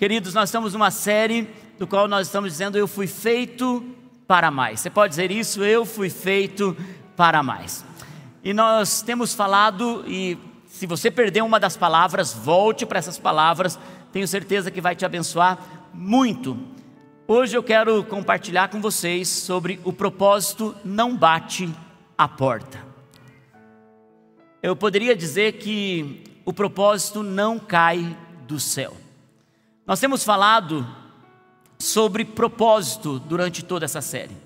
Queridos, nós estamos numa série do qual nós estamos dizendo eu fui feito para mais. Você pode dizer isso? Eu fui feito para mais. E nós temos falado e se você perdeu uma das palavras, volte para essas palavras. Tenho certeza que vai te abençoar muito. Hoje eu quero compartilhar com vocês sobre o propósito não bate a porta. Eu poderia dizer que o propósito não cai do céu. Nós temos falado sobre propósito durante toda essa série.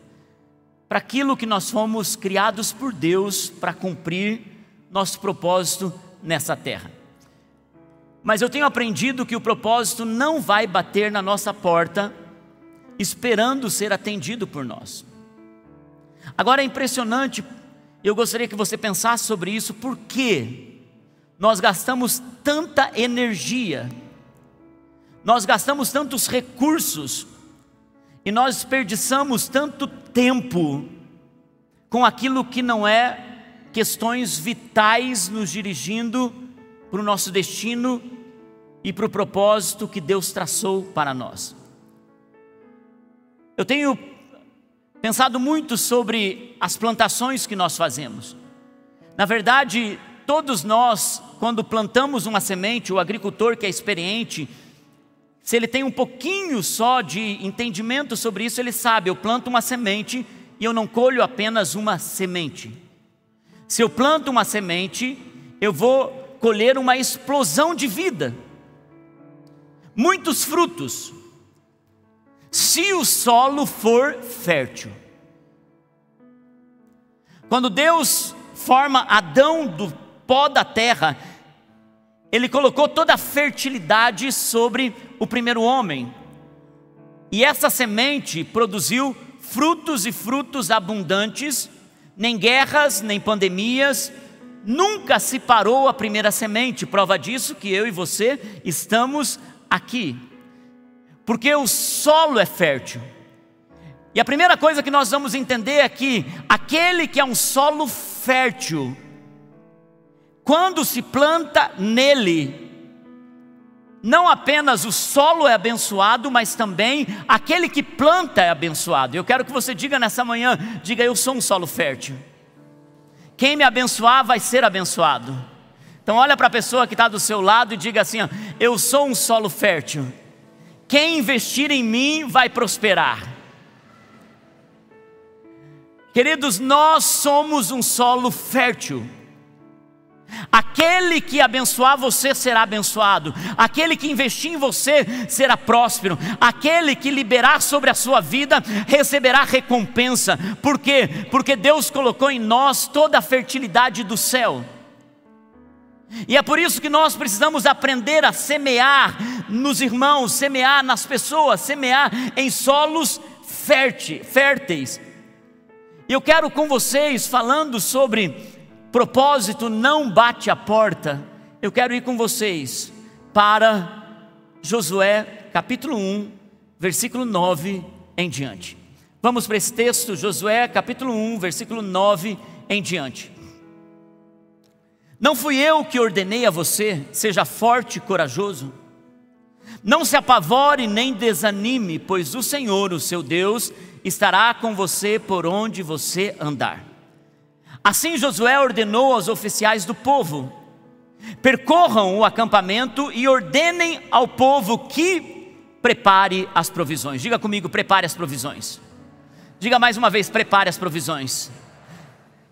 Para aquilo que nós fomos criados por Deus para cumprir nosso propósito nessa terra. Mas eu tenho aprendido que o propósito não vai bater na nossa porta esperando ser atendido por nós. Agora é impressionante, eu gostaria que você pensasse sobre isso, por que nós gastamos tanta energia, nós gastamos tantos recursos e nós desperdiçamos tanto tempo com aquilo que não é questões vitais nos dirigindo para o nosso destino e para o propósito que Deus traçou para nós. Eu tenho pensado muito sobre as plantações que nós fazemos. Na verdade, todos nós, quando plantamos uma semente, o agricultor que é experiente, se ele tem um pouquinho só de entendimento sobre isso, ele sabe: eu planto uma semente e eu não colho apenas uma semente. Se eu planto uma semente, eu vou colher uma explosão de vida, muitos frutos se o solo for fértil. Quando Deus forma Adão do pó da terra, ele colocou toda a fertilidade sobre o primeiro homem. E essa semente produziu frutos e frutos abundantes, nem guerras, nem pandemias, nunca se parou a primeira semente. Prova disso que eu e você estamos aqui porque o solo é fértil. E a primeira coisa que nós vamos entender é que aquele que é um solo fértil, quando se planta nele, não apenas o solo é abençoado, mas também aquele que planta é abençoado. Eu quero que você diga nessa manhã: diga, eu sou um solo fértil. Quem me abençoar vai ser abençoado. Então, olha para a pessoa que está do seu lado e diga assim: eu sou um solo fértil. Quem investir em mim vai prosperar. Queridos, nós somos um solo fértil. Aquele que abençoar você será abençoado, aquele que investir em você será próspero, aquele que liberar sobre a sua vida receberá recompensa. Por quê? Porque Deus colocou em nós toda a fertilidade do céu. E é por isso que nós precisamos aprender a semear nos irmãos, semear nas pessoas, semear em solos férteis. E eu quero com vocês, falando sobre propósito não bate a porta, eu quero ir com vocês para Josué capítulo 1, versículo 9 em diante. Vamos para esse texto, Josué capítulo 1, versículo 9 em diante. Não fui eu que ordenei a você, seja forte e corajoso. Não se apavore nem desanime, pois o Senhor, o seu Deus, estará com você por onde você andar. Assim Josué ordenou aos oficiais do povo: percorram o acampamento e ordenem ao povo que prepare as provisões. Diga comigo, prepare as provisões. Diga mais uma vez, prepare as provisões.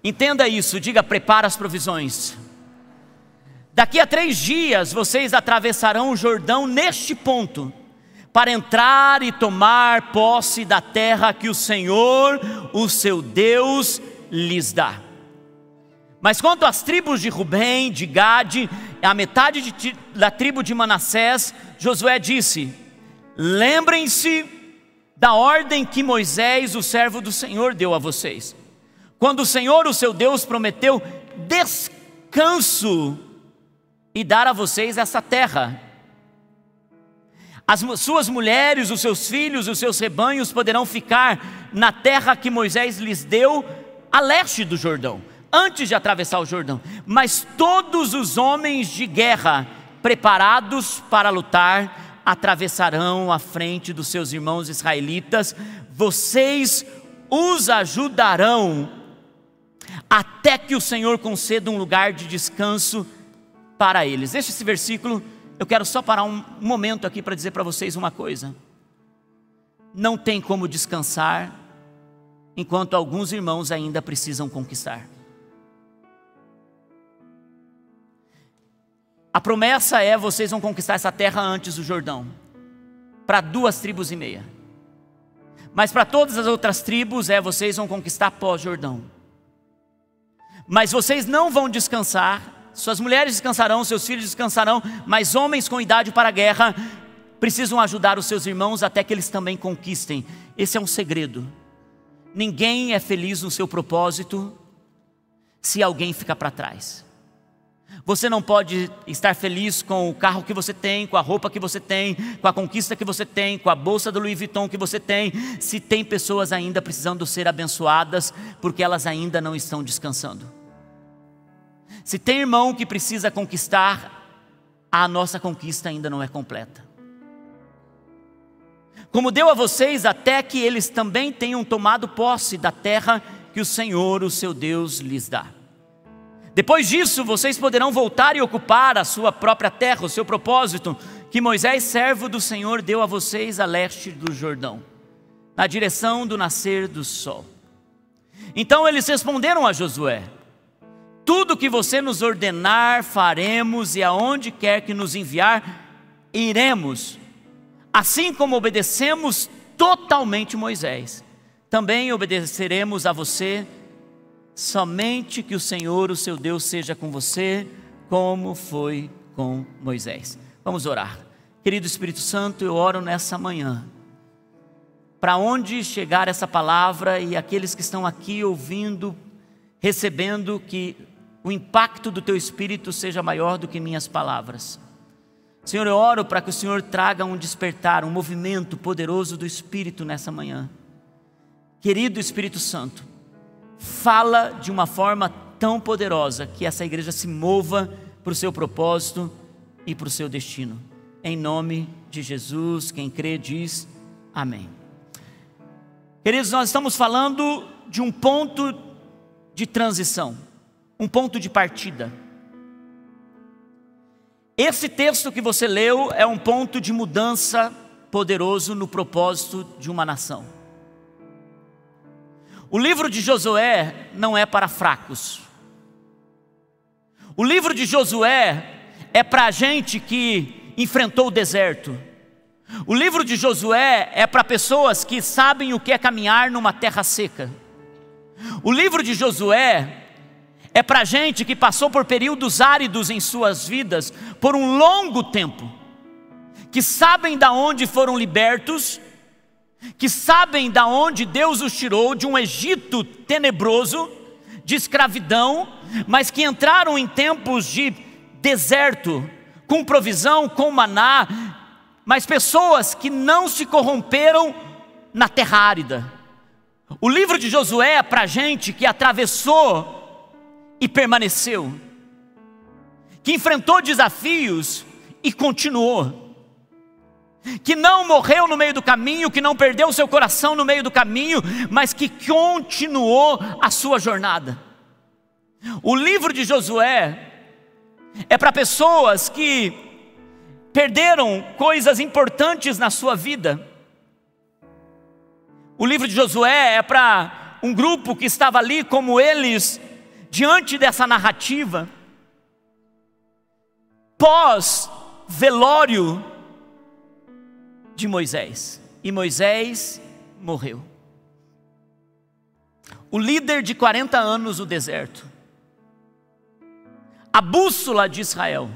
Entenda isso, diga, prepare as provisões. Daqui a três dias vocês atravessarão o Jordão neste ponto, para entrar e tomar posse da terra que o Senhor, o seu Deus, lhes dá. Mas quanto às tribos de Rubem, de Gade, a metade de, da tribo de Manassés, Josué disse: Lembrem-se da ordem que Moisés, o servo do Senhor, deu a vocês. Quando o Senhor, o seu Deus, prometeu descanso e dar a vocês essa terra. As suas mulheres, os seus filhos, os seus rebanhos poderão ficar na terra que Moisés lhes deu a leste do Jordão, antes de atravessar o Jordão. Mas todos os homens de guerra preparados para lutar atravessarão a frente dos seus irmãos israelitas, vocês os ajudarão até que o Senhor conceda um lugar de descanso para eles. Deixa esse versículo, eu quero só parar um momento aqui para dizer para vocês uma coisa. Não tem como descansar enquanto alguns irmãos ainda precisam conquistar. A promessa é: vocês vão conquistar essa terra antes do Jordão, para duas tribos e meia. Mas para todas as outras tribos é: vocês vão conquistar pós-Jordão. Mas vocês não vão descansar, suas mulheres descansarão, seus filhos descansarão, mas homens com idade para a guerra precisam ajudar os seus irmãos até que eles também conquistem. Esse é um segredo. Ninguém é feliz no seu propósito se alguém fica para trás. Você não pode estar feliz com o carro que você tem, com a roupa que você tem, com a conquista que você tem, com a bolsa do Louis Vuitton que você tem, se tem pessoas ainda precisando ser abençoadas porque elas ainda não estão descansando. Se tem irmão que precisa conquistar, a nossa conquista ainda não é completa. Como deu a vocês até que eles também tenham tomado posse da terra que o Senhor, o seu Deus, lhes dá. Depois disso, vocês poderão voltar e ocupar a sua própria terra, o seu propósito, que Moisés, servo do Senhor, deu a vocês a leste do Jordão, na direção do nascer do sol. Então eles responderam a Josué: Tudo que você nos ordenar, faremos, e aonde quer que nos enviar, iremos. Assim como obedecemos totalmente Moisés, também obedeceremos a você Somente que o Senhor, o seu Deus, seja com você, como foi com Moisés. Vamos orar. Querido Espírito Santo, eu oro nessa manhã. Para onde chegar essa palavra e aqueles que estão aqui ouvindo, recebendo, que o impacto do teu Espírito seja maior do que minhas palavras. Senhor, eu oro para que o Senhor traga um despertar, um movimento poderoso do Espírito nessa manhã. Querido Espírito Santo, fala de uma forma tão poderosa que essa igreja se mova para o seu propósito e para o seu destino. Em nome de Jesus, quem crê diz amém. Queridos, nós estamos falando de um ponto de transição, um ponto de partida. Esse texto que você leu é um ponto de mudança poderoso no propósito de uma nação. O livro de Josué não é para fracos. O livro de Josué é para gente que enfrentou o deserto. O livro de Josué é para pessoas que sabem o que é caminhar numa terra seca. O livro de Josué é para gente que passou por períodos áridos em suas vidas por um longo tempo, que sabem da onde foram libertos que sabem da onde Deus os tirou de um Egito tenebroso, de escravidão, mas que entraram em tempos de deserto, com provisão, com maná, mas pessoas que não se corromperam na terra árida. O livro de Josué é para gente que atravessou e permaneceu, que enfrentou desafios e continuou que não morreu no meio do caminho, que não perdeu seu coração no meio do caminho, mas que continuou a sua jornada. O livro de Josué é para pessoas que perderam coisas importantes na sua vida. O livro de Josué é para um grupo que estava ali como eles, diante dessa narrativa, pós velório de Moisés. E Moisés morreu. O líder de 40 anos no deserto. A bússola de Israel.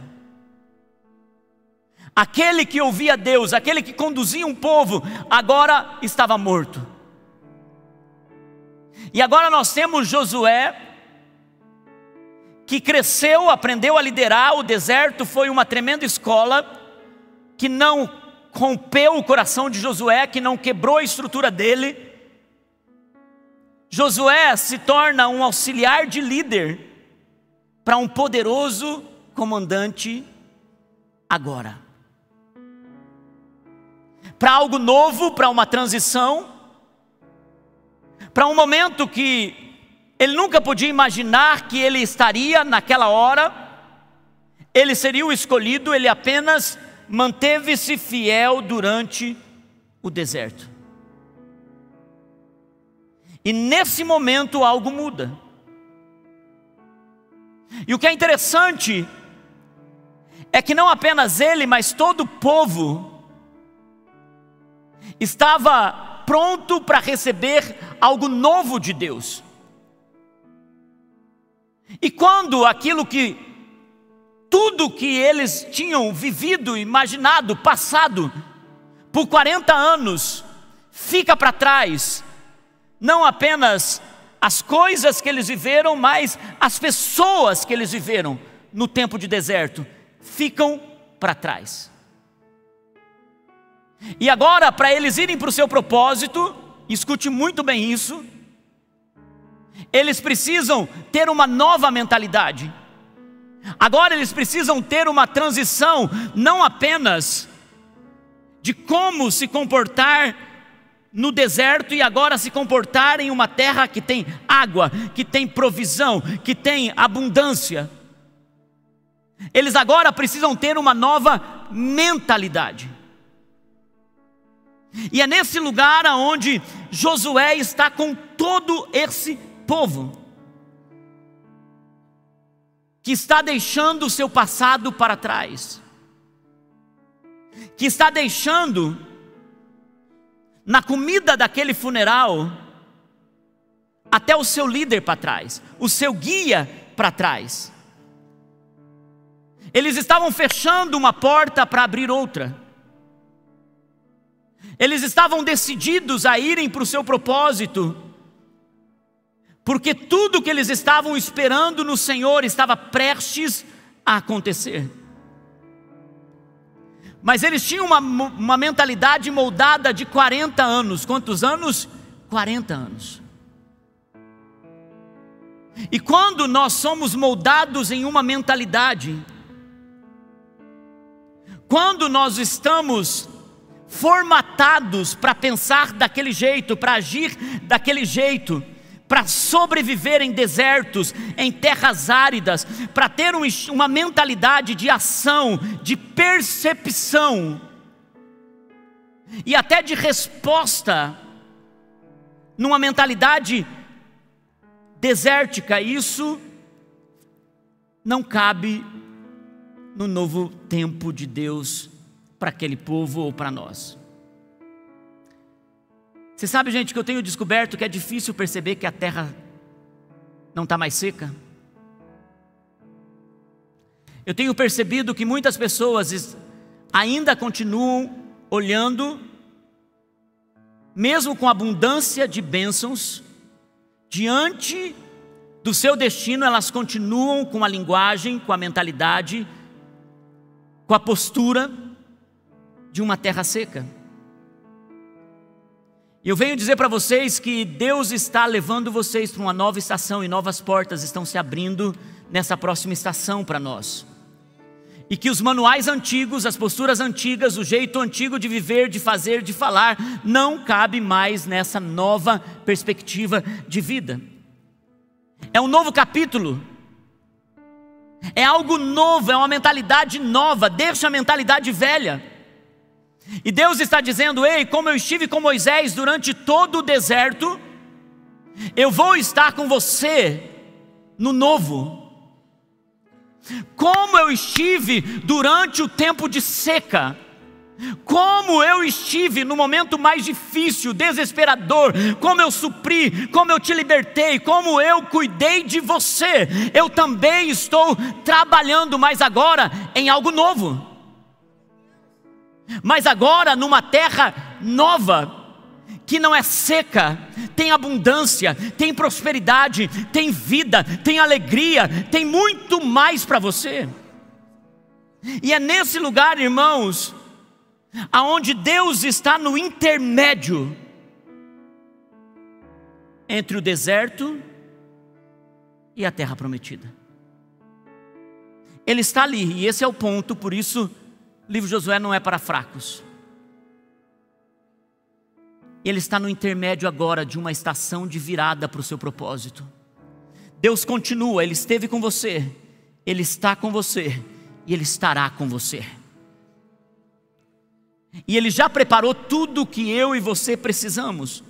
Aquele que ouvia Deus, aquele que conduzia um povo, agora estava morto. E agora nós temos Josué, que cresceu, aprendeu a liderar, o deserto foi uma tremenda escola, que não rompeu o coração de Josué, que não quebrou a estrutura dele. Josué se torna um auxiliar de líder para um poderoso comandante agora. para algo novo, para uma transição, para um momento que ele nunca podia imaginar que ele estaria naquela hora, ele seria o escolhido, ele apenas manteve-se fiel durante o deserto. E nesse momento algo muda. E o que é interessante é que não apenas ele, mas todo o povo estava pronto para receber algo novo de Deus. E quando aquilo que, tudo que eles tinham vivido, imaginado, passado, por 40 anos, fica para trás, não apenas as coisas que eles viveram, mas as pessoas que eles viveram no tempo de deserto, ficam para trás. E agora, para eles irem para o seu propósito, escute muito bem isso, eles precisam ter uma nova mentalidade. Agora eles precisam ter uma transição, não apenas de como se comportar no deserto e agora se comportar em uma terra que tem água, que tem provisão, que tem abundância. Eles agora precisam ter uma nova mentalidade. E é nesse lugar aonde Josué está com todo esse povo que está deixando o seu passado para trás, que está deixando na comida daquele funeral até o seu líder para trás, o seu guia para trás. Eles estavam fechando uma porta para abrir outra. Eles estavam decididos a irem para o seu propósito, porque tudo que eles estavam esperando no Senhor estava prestes a acontecer. Mas eles tinham uma, uma mentalidade moldada de 40 anos. Quantos anos? 40 anos. E quando nós somos moldados em uma mentalidade, quando nós estamos formatados para pensar daquele jeito, para agir daquele jeito, para sobreviver em desertos, em terras áridas, para ter um, uma mentalidade de ação, de percepção e até de resposta, numa mentalidade desértica, isso não cabe no novo tempo de Deus para aquele povo ou para nós. Você sabe, gente, que eu tenho descoberto que é difícil perceber que a terra não está mais seca? Eu tenho percebido que muitas pessoas ainda continuam olhando, mesmo com abundância de bênçãos, diante do seu destino, elas continuam com a linguagem, com a mentalidade, com a postura de uma terra seca. Eu venho dizer para vocês que Deus está levando vocês para uma nova estação e novas portas estão se abrindo nessa próxima estação para nós. E que os manuais antigos, as posturas antigas, o jeito antigo de viver, de fazer, de falar, não cabe mais nessa nova perspectiva de vida. É um novo capítulo. É algo novo, é uma mentalidade nova, deixa a mentalidade velha. E Deus está dizendo: Ei, como eu estive com Moisés durante todo o deserto, eu vou estar com você no novo. Como eu estive durante o tempo de seca, como eu estive no momento mais difícil, desesperador, como eu supri, como eu te libertei, como eu cuidei de você, eu também estou trabalhando, mas agora em algo novo mas agora numa terra nova, que não é seca, tem abundância, tem prosperidade, tem vida, tem alegria, tem muito mais para você. E é nesse lugar, irmãos, aonde Deus está no intermédio entre o deserto e a terra prometida. Ele está ali, e esse é o ponto, por isso o livro de Josué não é para fracos. Ele está no intermédio agora de uma estação de virada para o seu propósito. Deus continua, Ele esteve com você, Ele está com você e Ele estará com você. E Ele já preparou tudo o que eu e você precisamos.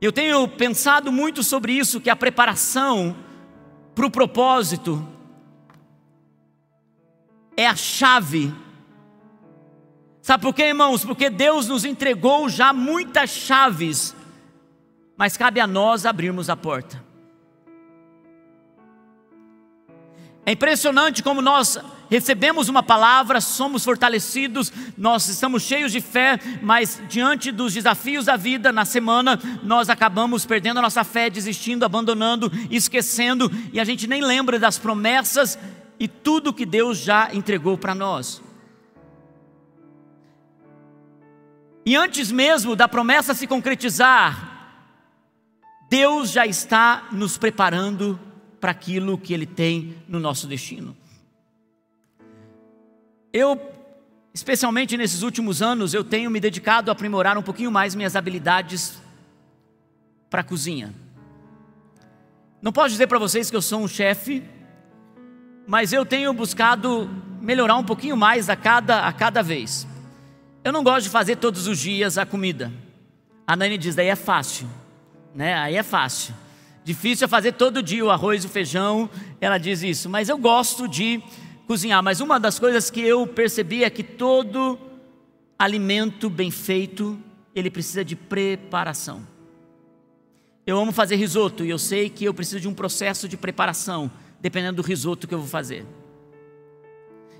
Eu tenho pensado muito sobre isso, que a preparação para o propósito é a chave. Sabe por quê, irmãos? Porque Deus nos entregou já muitas chaves, mas cabe a nós abrirmos a porta. É impressionante como nós recebemos uma palavra, somos fortalecidos, nós estamos cheios de fé, mas diante dos desafios da vida na semana, nós acabamos perdendo a nossa fé, desistindo, abandonando, esquecendo, e a gente nem lembra das promessas e tudo que Deus já entregou para nós. E antes mesmo da promessa se concretizar, Deus já está nos preparando para aquilo que Ele tem no nosso destino. Eu, especialmente nesses últimos anos, eu tenho me dedicado a aprimorar um pouquinho mais minhas habilidades para a cozinha. Não posso dizer para vocês que eu sou um chefe, mas eu tenho buscado melhorar um pouquinho mais a cada, a cada vez. Eu não gosto de fazer todos os dias a comida. A Nani diz, daí é fácil, né? Aí é fácil. Difícil é fazer todo dia o arroz o feijão, ela diz isso, mas eu gosto de cozinhar. Mas uma das coisas que eu percebi é que todo alimento bem feito, ele precisa de preparação. Eu amo fazer risoto e eu sei que eu preciso de um processo de preparação, dependendo do risoto que eu vou fazer.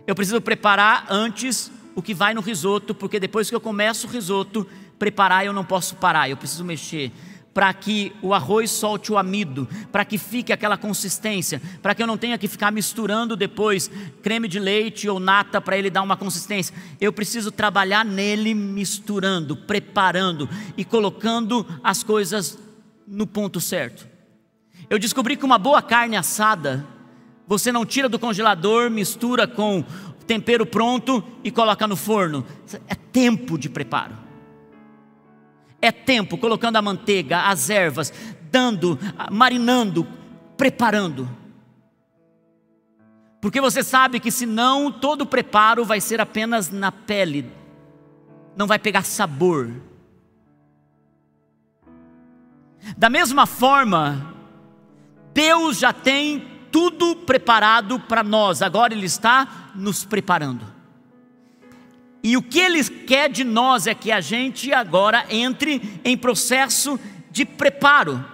Eu preciso preparar antes o que vai no risoto, porque depois que eu começo o risoto, preparar eu não posso parar, eu preciso mexer para que o arroz solte o amido, para que fique aquela consistência, para que eu não tenha que ficar misturando depois creme de leite ou nata para ele dar uma consistência. Eu preciso trabalhar nele misturando, preparando e colocando as coisas no ponto certo. Eu descobri que uma boa carne assada, você não tira do congelador, mistura com tempero pronto e coloca no forno. É tempo de preparo. É tempo colocando a manteiga, as ervas, dando, marinando, preparando. Porque você sabe que senão todo o preparo vai ser apenas na pele, não vai pegar sabor. Da mesma forma, Deus já tem tudo preparado para nós, agora Ele está nos preparando. E o que ele quer de nós é que a gente agora entre em processo de preparo.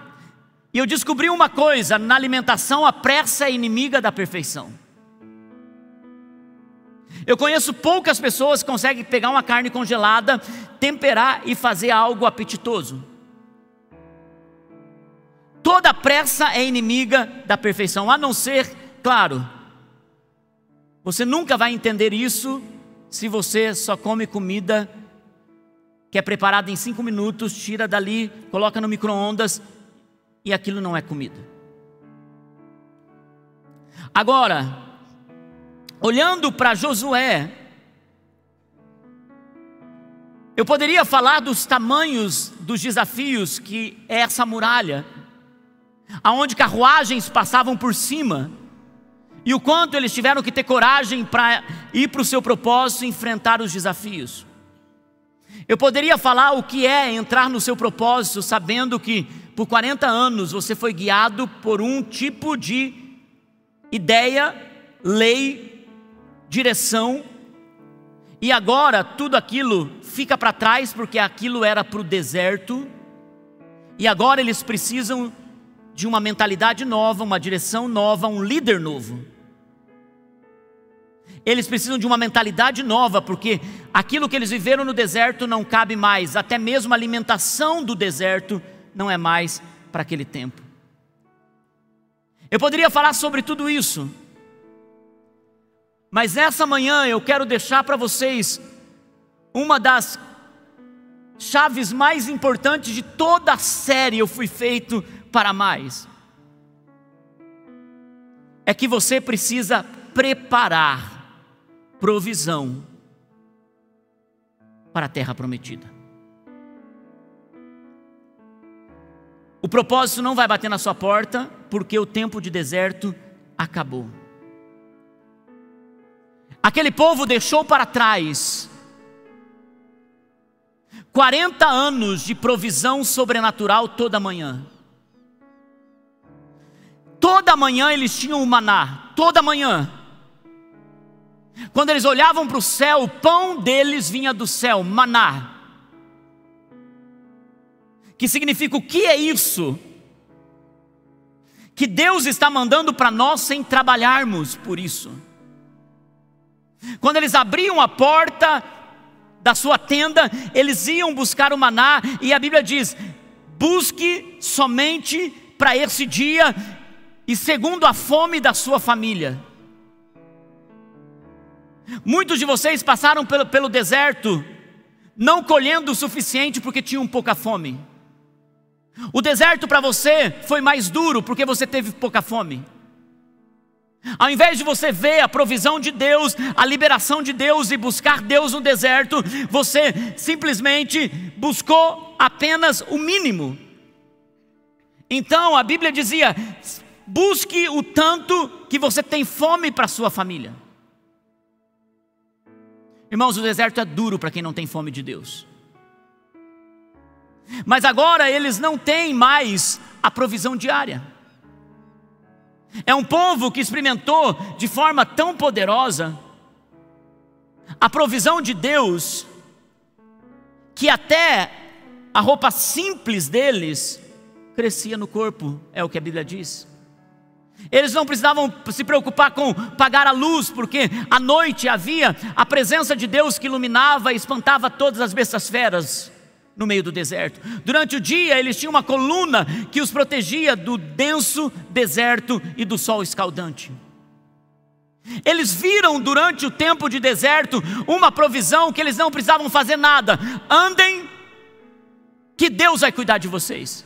E eu descobri uma coisa: na alimentação, a pressa é inimiga da perfeição. Eu conheço poucas pessoas que conseguem pegar uma carne congelada, temperar e fazer algo apetitoso. Toda pressa é inimiga da perfeição, a não ser, claro, você nunca vai entender isso se você só come comida que é preparada em cinco minutos, tira dali, coloca no micro-ondas e aquilo não é comida. Agora, olhando para Josué, eu poderia falar dos tamanhos dos desafios que é essa muralha, aonde carruagens passavam por cima, e o quanto eles tiveram que ter coragem para ir para o seu propósito e enfrentar os desafios. Eu poderia falar o que é entrar no seu propósito, sabendo que por 40 anos você foi guiado por um tipo de ideia, lei, direção, e agora tudo aquilo fica para trás porque aquilo era para o deserto, e agora eles precisam de uma mentalidade nova, uma direção nova, um líder novo. Eles precisam de uma mentalidade nova, porque aquilo que eles viveram no deserto não cabe mais, até mesmo a alimentação do deserto não é mais para aquele tempo. Eu poderia falar sobre tudo isso, mas essa manhã eu quero deixar para vocês uma das chaves mais importantes de toda a série Eu Fui Feito para mais é que você precisa preparar provisão para a terra prometida. O propósito não vai bater na sua porta, porque o tempo de deserto acabou. Aquele povo deixou para trás 40 anos de provisão sobrenatural toda manhã. Toda manhã eles tinham o maná, toda manhã. Quando eles olhavam para o céu, o pão deles vinha do céu, maná. Que significa o que é isso? Que Deus está mandando para nós sem trabalharmos por isso. Quando eles abriam a porta da sua tenda, eles iam buscar o maná, e a Bíblia diz: busque somente para esse dia e segundo a fome da sua família. Muitos de vocês passaram pelo, pelo deserto, não colhendo o suficiente porque tinham pouca fome. O deserto para você foi mais duro porque você teve pouca fome. Ao invés de você ver a provisão de Deus, a liberação de Deus e buscar Deus no deserto, você simplesmente buscou apenas o mínimo. Então a Bíblia dizia: busque o tanto que você tem fome para sua família. Irmãos, o deserto é duro para quem não tem fome de Deus. Mas agora eles não têm mais a provisão diária. É um povo que experimentou de forma tão poderosa a provisão de Deus, que até a roupa simples deles crescia no corpo, é o que a Bíblia diz. Eles não precisavam se preocupar com pagar a luz, porque à noite havia a presença de Deus que iluminava e espantava todas as bestas feras no meio do deserto. Durante o dia, eles tinham uma coluna que os protegia do denso deserto e do sol escaldante. Eles viram durante o tempo de deserto uma provisão que eles não precisavam fazer nada. Andem, que Deus vai cuidar de vocês.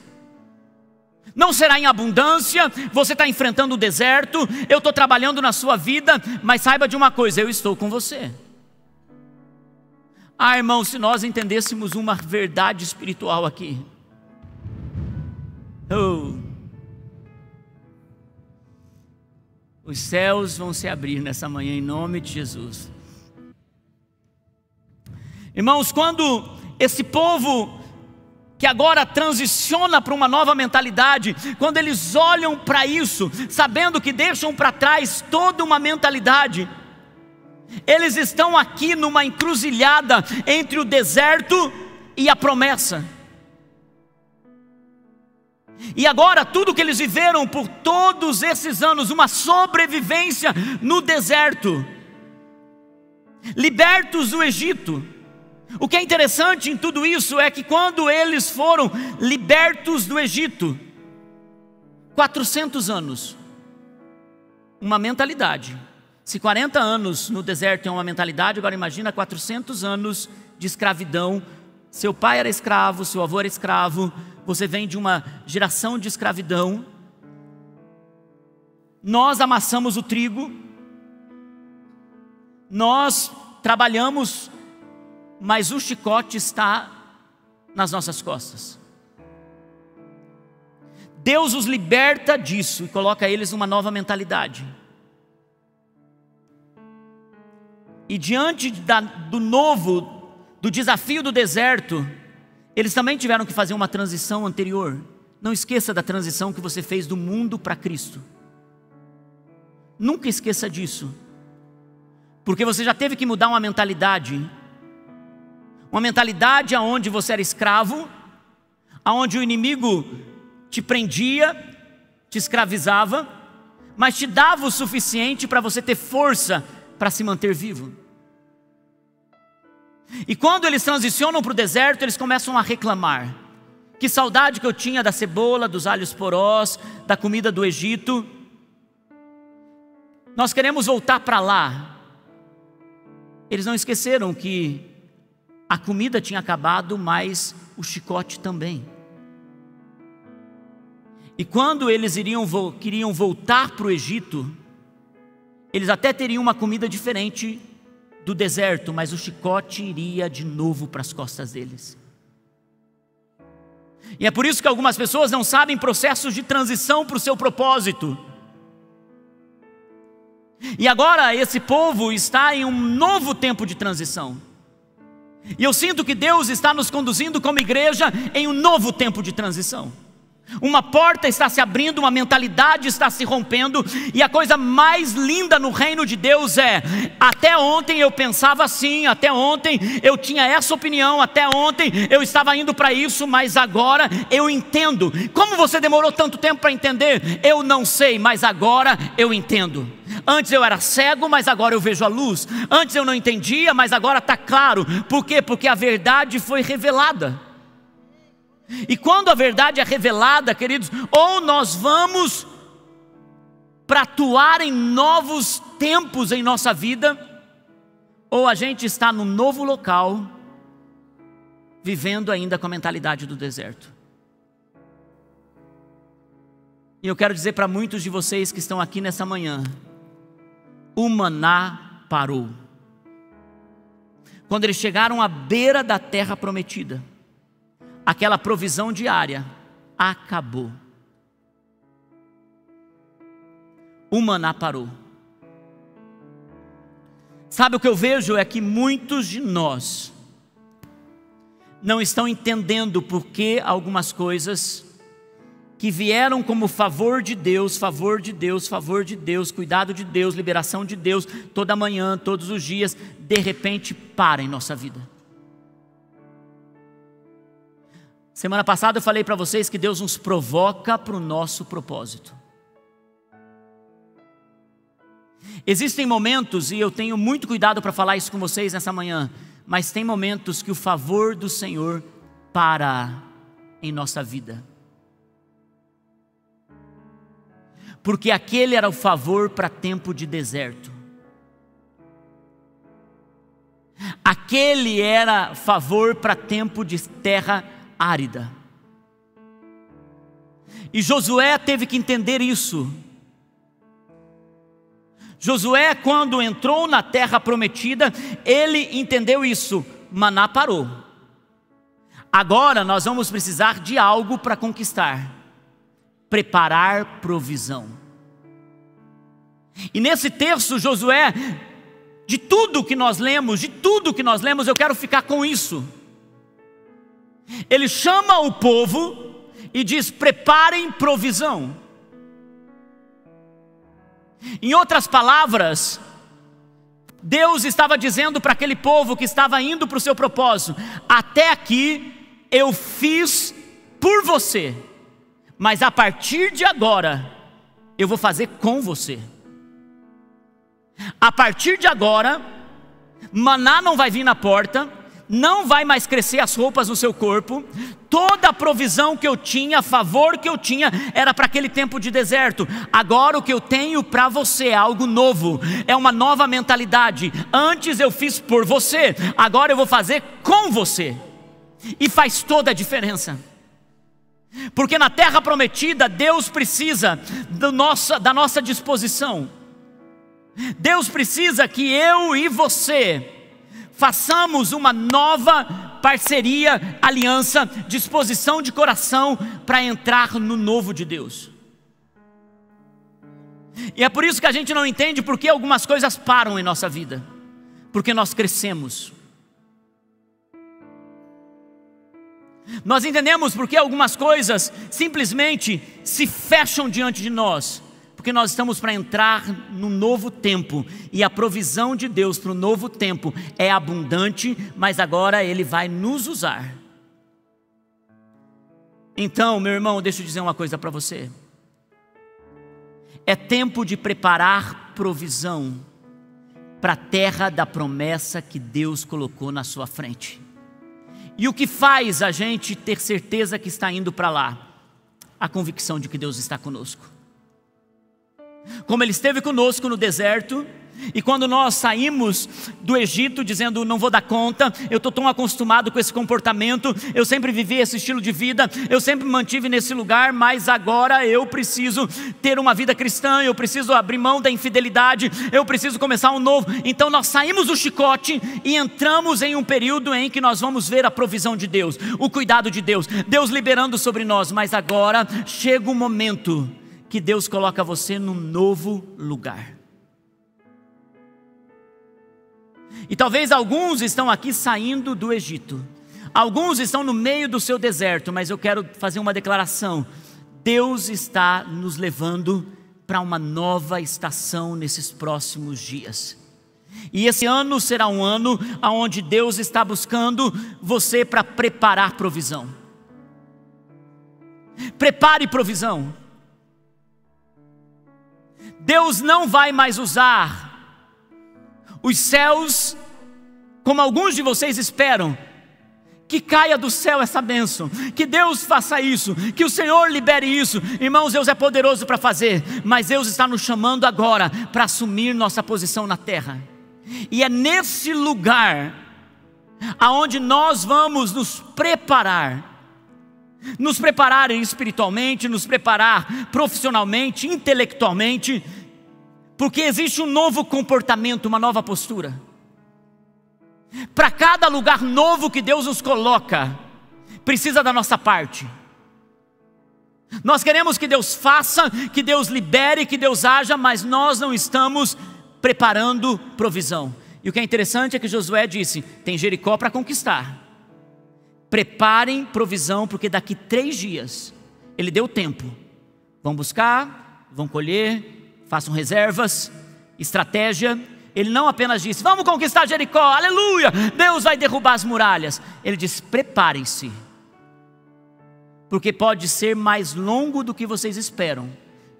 Não será em abundância, você está enfrentando o deserto, eu estou trabalhando na sua vida, mas saiba de uma coisa: eu estou com você. Ah, irmão, se nós entendêssemos uma verdade espiritual aqui. Oh. Os céus vão se abrir nessa manhã em nome de Jesus. Irmãos, quando esse povo que agora transiciona para uma nova mentalidade, quando eles olham para isso, sabendo que deixam para trás toda uma mentalidade, eles estão aqui numa encruzilhada entre o deserto e a promessa. E agora, tudo que eles viveram por todos esses anos, uma sobrevivência no deserto, libertos do Egito. O que é interessante em tudo isso é que quando eles foram libertos do Egito, 400 anos, uma mentalidade, se 40 anos no deserto é uma mentalidade, agora imagina 400 anos de escravidão. Seu pai era escravo, seu avô era escravo, você vem de uma geração de escravidão. Nós amassamos o trigo, nós trabalhamos, mas o chicote está nas nossas costas. Deus os liberta disso e coloca eles numa nova mentalidade. E diante da, do novo, do desafio do deserto, eles também tiveram que fazer uma transição anterior. Não esqueça da transição que você fez do mundo para Cristo. Nunca esqueça disso. Porque você já teve que mudar uma mentalidade. Uma mentalidade aonde você era escravo, aonde o inimigo te prendia, te escravizava, mas te dava o suficiente para você ter força para se manter vivo. E quando eles transicionam para o deserto, eles começam a reclamar. Que saudade que eu tinha da cebola, dos alhos porós, da comida do Egito. Nós queremos voltar para lá. Eles não esqueceram que a comida tinha acabado, mas o chicote também. E quando eles iriam, queriam voltar para o Egito, eles até teriam uma comida diferente do deserto, mas o chicote iria de novo para as costas deles. E é por isso que algumas pessoas não sabem processos de transição para o seu propósito. E agora esse povo está em um novo tempo de transição. E eu sinto que Deus está nos conduzindo como igreja em um novo tempo de transição. Uma porta está se abrindo, uma mentalidade está se rompendo, e a coisa mais linda no reino de Deus é: até ontem eu pensava assim, até ontem eu tinha essa opinião, até ontem eu estava indo para isso, mas agora eu entendo. Como você demorou tanto tempo para entender? Eu não sei, mas agora eu entendo. Antes eu era cego, mas agora eu vejo a luz. Antes eu não entendia, mas agora está claro. Por quê? Porque a verdade foi revelada. E quando a verdade é revelada, queridos, ou nós vamos para atuar em novos tempos em nossa vida, ou a gente está num novo local, vivendo ainda com a mentalidade do deserto. E eu quero dizer para muitos de vocês que estão aqui nessa manhã: o maná parou. Quando eles chegaram à beira da terra prometida, aquela provisão diária acabou. O maná parou. Sabe o que eu vejo é que muitos de nós não estão entendendo por que algumas coisas que vieram como favor de Deus, favor de Deus, favor de Deus, cuidado de Deus, liberação de Deus, toda manhã, todos os dias, de repente para em nossa vida. Semana passada eu falei para vocês que Deus nos provoca para o nosso propósito. Existem momentos, e eu tenho muito cuidado para falar isso com vocês nessa manhã, mas tem momentos que o favor do Senhor para em nossa vida. Porque aquele era o favor para tempo de deserto. Aquele era favor para tempo de terra árida. E Josué teve que entender isso. Josué, quando entrou na terra prometida, ele entendeu isso. Maná parou. Agora nós vamos precisar de algo para conquistar preparar provisão. E nesse texto, Josué, de tudo que nós lemos, de tudo que nós lemos, eu quero ficar com isso. Ele chama o povo e diz: preparem provisão. Em outras palavras, Deus estava dizendo para aquele povo que estava indo para o seu propósito: até aqui eu fiz por você, mas a partir de agora eu vou fazer com você. A partir de agora, maná não vai vir na porta, não vai mais crescer as roupas no seu corpo, toda a provisão que eu tinha, favor que eu tinha, era para aquele tempo de deserto. Agora o que eu tenho para você é algo novo, é uma nova mentalidade. Antes eu fiz por você, agora eu vou fazer com você, e faz toda a diferença. Porque na terra prometida, Deus precisa da nossa disposição. Deus precisa que eu e você façamos uma nova parceria, aliança, disposição de coração para entrar no novo de Deus. E é por isso que a gente não entende por que algumas coisas param em nossa vida, porque nós crescemos. Nós entendemos porque algumas coisas simplesmente se fecham diante de nós porque nós estamos para entrar no novo tempo e a provisão de Deus para o novo tempo é abundante, mas agora Ele vai nos usar. Então, meu irmão, deixa eu dizer uma coisa para você. É tempo de preparar provisão para a terra da promessa que Deus colocou na sua frente. E o que faz a gente ter certeza que está indo para lá? A convicção de que Deus está conosco. Como Ele esteve conosco no deserto, e quando nós saímos do Egito dizendo não vou dar conta, eu estou tão acostumado com esse comportamento, eu sempre vivi esse estilo de vida, eu sempre mantive nesse lugar, mas agora eu preciso ter uma vida cristã, eu preciso abrir mão da infidelidade, eu preciso começar um novo. Então nós saímos do chicote e entramos em um período em que nós vamos ver a provisão de Deus, o cuidado de Deus, Deus liberando sobre nós, mas agora chega o momento que Deus coloca você num novo lugar. E talvez alguns estão aqui saindo do Egito. Alguns estão no meio do seu deserto, mas eu quero fazer uma declaração. Deus está nos levando para uma nova estação nesses próximos dias. E esse ano será um ano onde Deus está buscando você para preparar provisão. Prepare provisão. Deus não vai mais usar os céus, como alguns de vocês esperam, que caia do céu essa bênção, que Deus faça isso, que o Senhor libere isso. Irmãos, Deus é poderoso para fazer, mas Deus está nos chamando agora para assumir nossa posição na terra. E é nesse lugar aonde nós vamos nos preparar nos preparar espiritualmente, nos preparar profissionalmente, intelectualmente, porque existe um novo comportamento, uma nova postura. Para cada lugar novo que Deus nos coloca, precisa da nossa parte. Nós queremos que Deus faça, que Deus libere, que Deus haja, mas nós não estamos preparando provisão. E o que é interessante é que Josué disse: tem Jericó para conquistar. Preparem provisão, porque daqui três dias, ele deu tempo. Vão buscar, vão colher, façam reservas, estratégia. Ele não apenas disse, vamos conquistar Jericó, aleluia, Deus vai derrubar as muralhas. Ele disse, preparem-se, porque pode ser mais longo do que vocês esperam,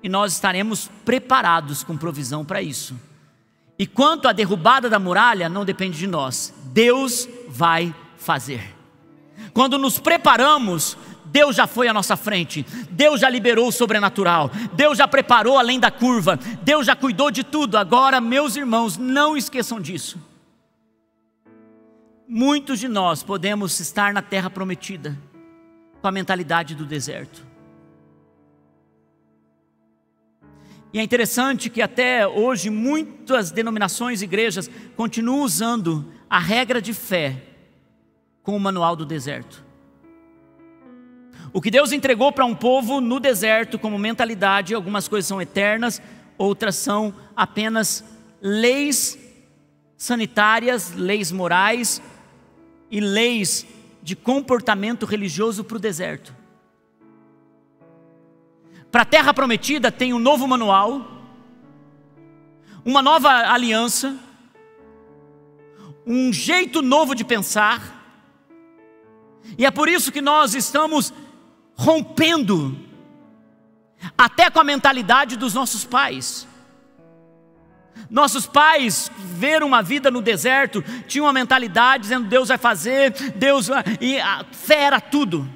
e nós estaremos preparados com provisão para isso. E quanto à derrubada da muralha, não depende de nós, Deus vai fazer. Quando nos preparamos, Deus já foi à nossa frente, Deus já liberou o sobrenatural, Deus já preparou além da curva, Deus já cuidou de tudo. Agora, meus irmãos, não esqueçam disso. Muitos de nós podemos estar na terra prometida com a mentalidade do deserto. E é interessante que até hoje muitas denominações e igrejas continuam usando a regra de fé com o manual do deserto. O que Deus entregou para um povo no deserto como mentalidade, algumas coisas são eternas, outras são apenas leis sanitárias, leis morais e leis de comportamento religioso para o deserto. Para a terra prometida tem um novo manual, uma nova aliança, um jeito novo de pensar, e é por isso que nós estamos rompendo até com a mentalidade dos nossos pais. Nossos pais viram uma vida no deserto, tinham uma mentalidade dizendo Deus vai fazer, Deus vai, e a fé era tudo.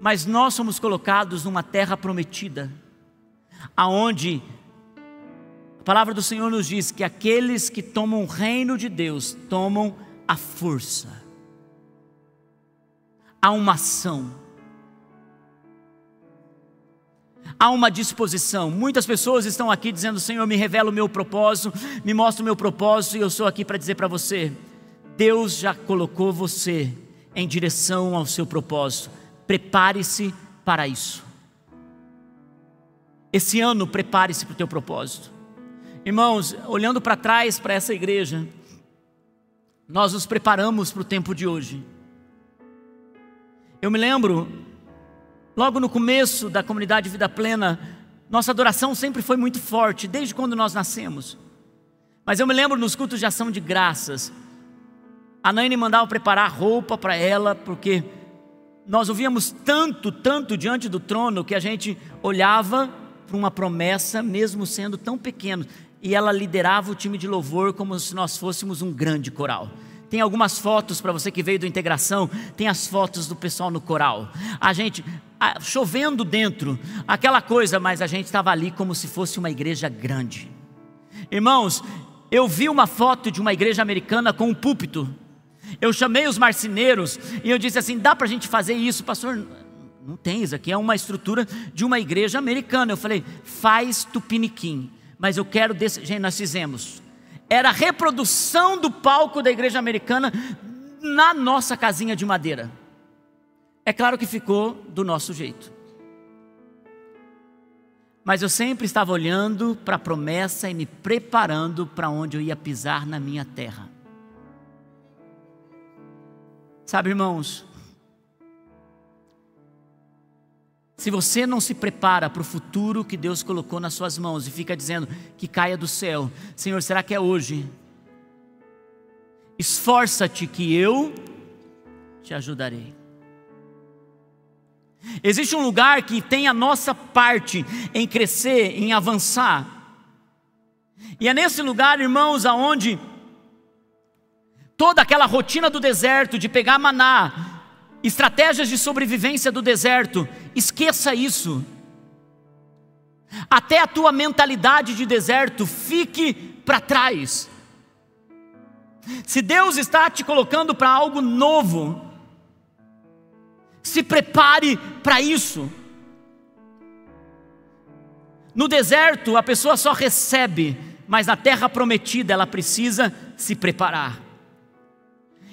Mas nós somos colocados numa terra prometida, aonde a palavra do Senhor nos diz que aqueles que tomam o reino de Deus tomam a força. Há uma ação há uma disposição. Muitas pessoas estão aqui dizendo: Senhor, me revela o meu propósito, me mostra o meu propósito, e eu sou aqui para dizer para você: Deus já colocou você em direção ao seu propósito. Prepare-se para isso. Esse ano, prepare-se para o teu propósito. Irmãos, olhando para trás para essa igreja, nós nos preparamos para o tempo de hoje. Eu me lembro Logo no começo da comunidade Vida Plena, nossa adoração sempre foi muito forte, desde quando nós nascemos. Mas eu me lembro nos cultos de ação de graças, a Naine mandava preparar roupa para ela, porque nós ouvíamos tanto, tanto diante do trono, que a gente olhava para uma promessa, mesmo sendo tão pequeno, e ela liderava o time de louvor como se nós fôssemos um grande coral. Tem algumas fotos para você que veio do integração, tem as fotos do pessoal no coral. A gente chovendo dentro, aquela coisa, mas a gente estava ali como se fosse uma igreja grande. Irmãos, eu vi uma foto de uma igreja americana com um púlpito. Eu chamei os marceneiros e eu disse assim: dá para a gente fazer isso, pastor? Não tem, isso aqui é uma estrutura de uma igreja americana. Eu falei: faz tupiniquim, mas eu quero desse. Gente, nós fizemos. Era a reprodução do palco da igreja americana na nossa casinha de madeira. É claro que ficou do nosso jeito. Mas eu sempre estava olhando para a promessa e me preparando para onde eu ia pisar na minha terra. Sabe, irmãos, se você não se prepara para o futuro que Deus colocou nas suas mãos e fica dizendo que caia do céu, Senhor, será que é hoje? Esforça-te que eu te ajudarei. Existe um lugar que tem a nossa parte em crescer, em avançar. E é nesse lugar, irmãos, aonde toda aquela rotina do deserto de pegar maná, estratégias de sobrevivência do deserto, esqueça isso. Até a tua mentalidade de deserto fique para trás. Se Deus está te colocando para algo novo, se prepare para isso. No deserto, a pessoa só recebe, mas na terra prometida ela precisa se preparar.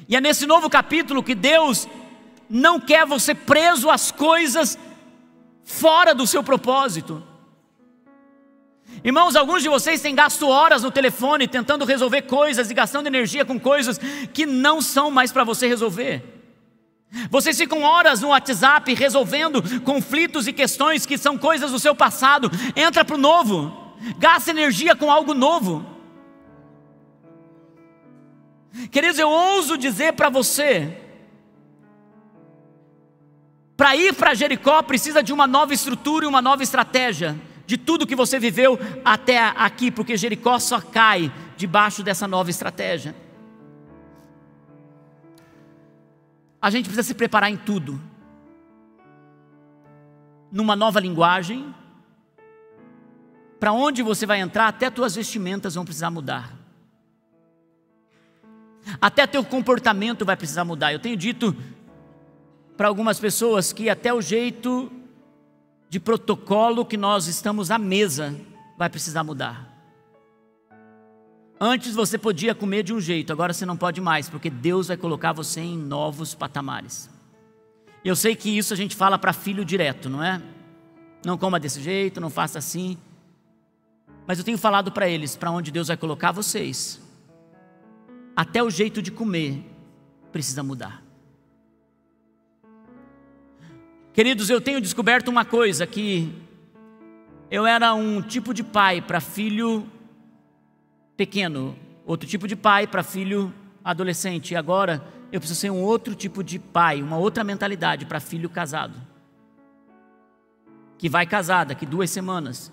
E é nesse novo capítulo que Deus não quer você preso às coisas fora do seu propósito. Irmãos, alguns de vocês têm gasto horas no telefone tentando resolver coisas e gastando energia com coisas que não são mais para você resolver. Vocês ficam horas no WhatsApp resolvendo conflitos e questões que são coisas do seu passado. Entra para o novo, gasta energia com algo novo. Queridos, eu ouso dizer para você: para ir para Jericó precisa de uma nova estrutura e uma nova estratégia, de tudo que você viveu até aqui, porque Jericó só cai debaixo dessa nova estratégia. A gente precisa se preparar em tudo. Numa nova linguagem. Para onde você vai entrar, até tuas vestimentas vão precisar mudar. Até teu comportamento vai precisar mudar. Eu tenho dito para algumas pessoas que até o jeito de protocolo que nós estamos à mesa vai precisar mudar. Antes você podia comer de um jeito, agora você não pode mais, porque Deus vai colocar você em novos patamares. Eu sei que isso a gente fala para filho direto, não é? Não coma desse jeito, não faça assim. Mas eu tenho falado para eles, para onde Deus vai colocar vocês. Até o jeito de comer precisa mudar. Queridos, eu tenho descoberto uma coisa que eu era um tipo de pai para filho pequeno, outro tipo de pai para filho adolescente. E agora eu preciso ser um outro tipo de pai, uma outra mentalidade para filho casado. Que vai casar daqui duas semanas,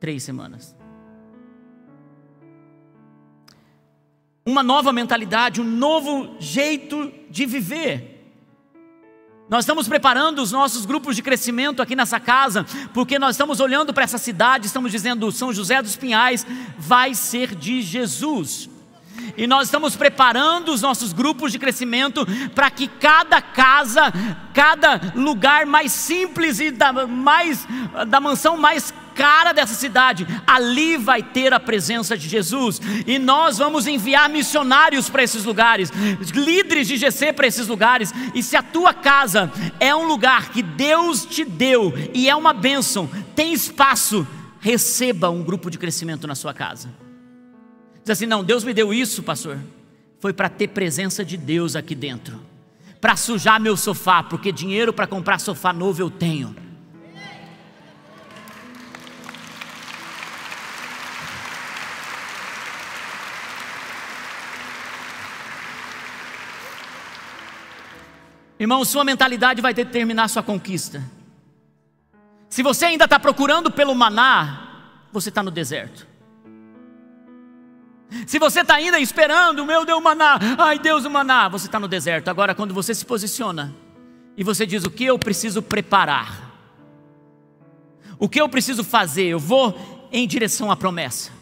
três semanas. Uma nova mentalidade, um novo jeito de viver. Nós estamos preparando os nossos grupos de crescimento aqui nessa casa, porque nós estamos olhando para essa cidade, estamos dizendo: São José dos Pinhais vai ser de Jesus. E nós estamos preparando os nossos grupos de crescimento para que cada casa, cada lugar mais simples e da, mais, da mansão mais cara dessa cidade, ali vai ter a presença de Jesus, e nós vamos enviar missionários para esses lugares, líderes de GC para esses lugares, e se a tua casa é um lugar que Deus te deu e é uma bênção, tem espaço, receba um grupo de crescimento na sua casa. Diz assim: não, Deus me deu isso, pastor, foi para ter presença de Deus aqui dentro, para sujar meu sofá, porque dinheiro para comprar sofá novo eu tenho Irmão, sua mentalidade vai determinar sua conquista. Se você ainda está procurando pelo maná, você está no deserto. Se você está ainda esperando, meu Deus, maná, ai Deus, o maná, você está no deserto. Agora, quando você se posiciona E você diz: o que eu preciso preparar? O que eu preciso fazer? Eu vou em direção à promessa.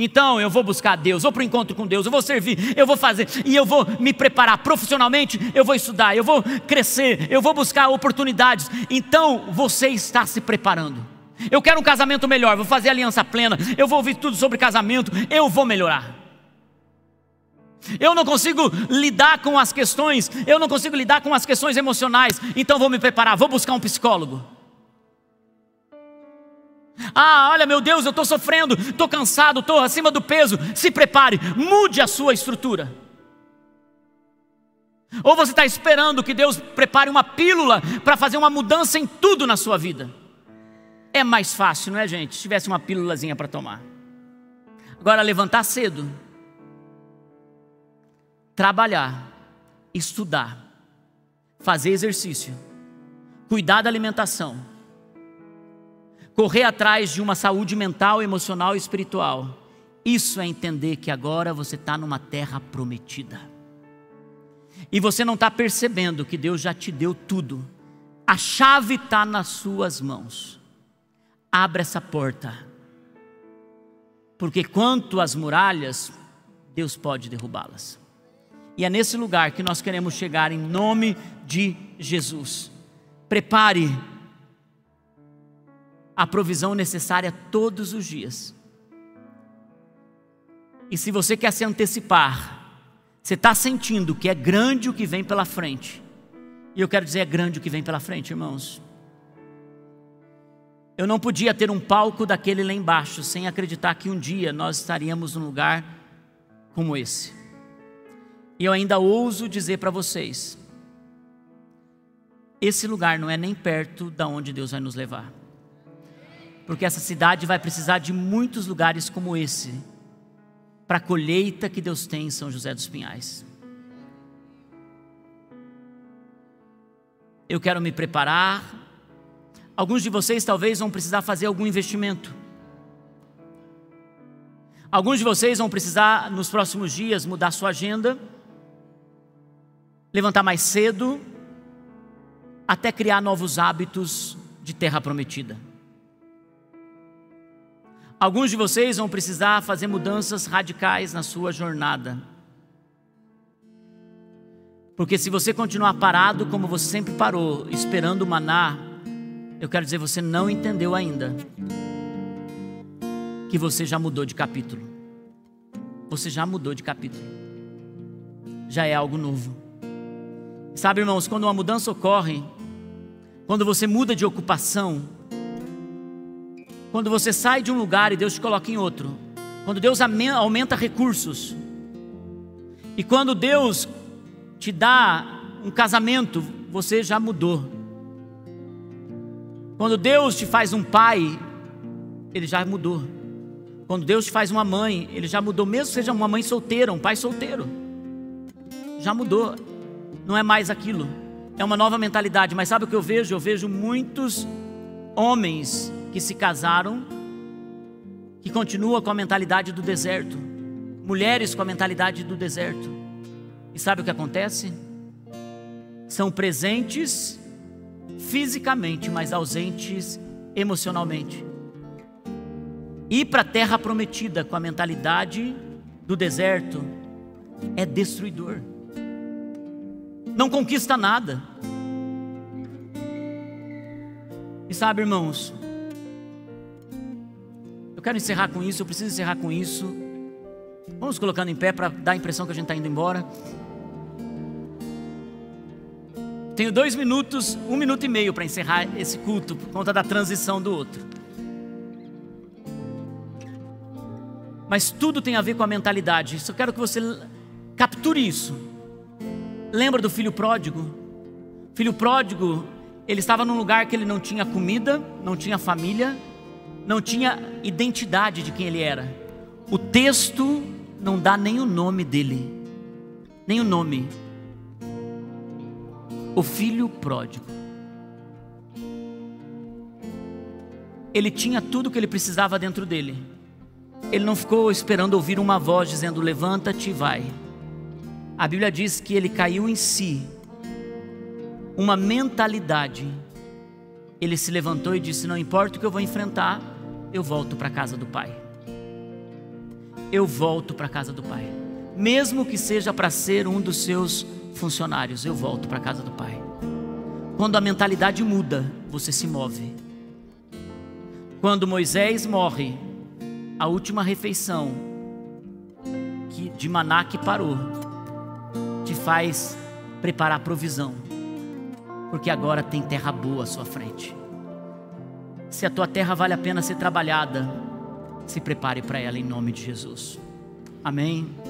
Então eu vou buscar Deus, vou para o encontro com Deus, eu vou servir, eu vou fazer, e eu vou me preparar profissionalmente, eu vou estudar, eu vou crescer, eu vou buscar oportunidades. Então você está se preparando. Eu quero um casamento melhor, vou fazer aliança plena, eu vou ouvir tudo sobre casamento, eu vou melhorar. Eu não consigo lidar com as questões, eu não consigo lidar com as questões emocionais, então vou me preparar, vou buscar um psicólogo. Ah, olha, meu Deus, eu estou sofrendo, estou cansado, estou acima do peso. Se prepare, mude a sua estrutura. Ou você está esperando que Deus prepare uma pílula para fazer uma mudança em tudo na sua vida? É mais fácil, não é, gente? Se tivesse uma pílulazinha para tomar. Agora, levantar cedo, trabalhar, estudar, fazer exercício, cuidar da alimentação correr atrás de uma saúde mental, emocional e espiritual. Isso é entender que agora você está numa terra prometida. E você não está percebendo que Deus já te deu tudo. A chave está nas suas mãos. Abra essa porta. Porque quanto às muralhas, Deus pode derrubá-las. E é nesse lugar que nós queremos chegar em nome de Jesus. Prepare a provisão necessária todos os dias. E se você quer se antecipar, você está sentindo que é grande o que vem pela frente. E eu quero dizer, é grande o que vem pela frente, irmãos. Eu não podia ter um palco daquele lá embaixo sem acreditar que um dia nós estaríamos num lugar como esse. E eu ainda ouso dizer para vocês: esse lugar não é nem perto da onde Deus vai nos levar porque essa cidade vai precisar de muitos lugares como esse para a colheita que Deus tem em São José dos Pinhais. Eu quero me preparar. Alguns de vocês talvez vão precisar fazer algum investimento. Alguns de vocês vão precisar, nos próximos dias, mudar sua agenda, levantar mais cedo, até criar novos hábitos de terra prometida. Alguns de vocês vão precisar fazer mudanças radicais na sua jornada. Porque se você continuar parado como você sempre parou, esperando o maná, eu quero dizer, você não entendeu ainda que você já mudou de capítulo. Você já mudou de capítulo. Já é algo novo. Sabe, irmãos, quando uma mudança ocorre, quando você muda de ocupação, quando você sai de um lugar e Deus te coloca em outro. Quando Deus aumenta recursos. E quando Deus te dá um casamento, você já mudou. Quando Deus te faz um pai, ele já mudou. Quando Deus te faz uma mãe, ele já mudou, mesmo que seja uma mãe solteira, um pai solteiro. Já mudou. Não é mais aquilo. É uma nova mentalidade. Mas sabe o que eu vejo? Eu vejo muitos homens que se casaram, que continuam com a mentalidade do deserto, mulheres com a mentalidade do deserto. E sabe o que acontece? São presentes fisicamente, mas ausentes emocionalmente. Ir para a terra prometida com a mentalidade do deserto é destruidor. Não conquista nada. E sabe, irmãos, eu quero encerrar com isso, eu preciso encerrar com isso. Vamos colocando em pé para dar a impressão que a gente está indo embora. Tenho dois minutos, um minuto e meio para encerrar esse culto, por conta da transição do outro. Mas tudo tem a ver com a mentalidade. Só quero que você capture isso. Lembra do filho pródigo? Filho pródigo, ele estava num lugar que ele não tinha comida, não tinha família, não tinha identidade de quem ele era. O texto não dá nem o nome dele, nem o nome. O filho pródigo. Ele tinha tudo o que ele precisava dentro dele. Ele não ficou esperando ouvir uma voz dizendo: Levanta-te e vai. A Bíblia diz que ele caiu em si uma mentalidade. Ele se levantou e disse: Não importa o que eu vou enfrentar, eu volto para a casa do Pai. Eu volto para a casa do Pai. Mesmo que seja para ser um dos seus funcionários, eu volto para a casa do Pai. Quando a mentalidade muda, você se move. Quando Moisés morre, a última refeição que, de maná que parou, te faz preparar provisão, porque agora tem terra boa à sua frente. Se a tua terra vale a pena ser trabalhada, se prepare para ela em nome de Jesus. Amém.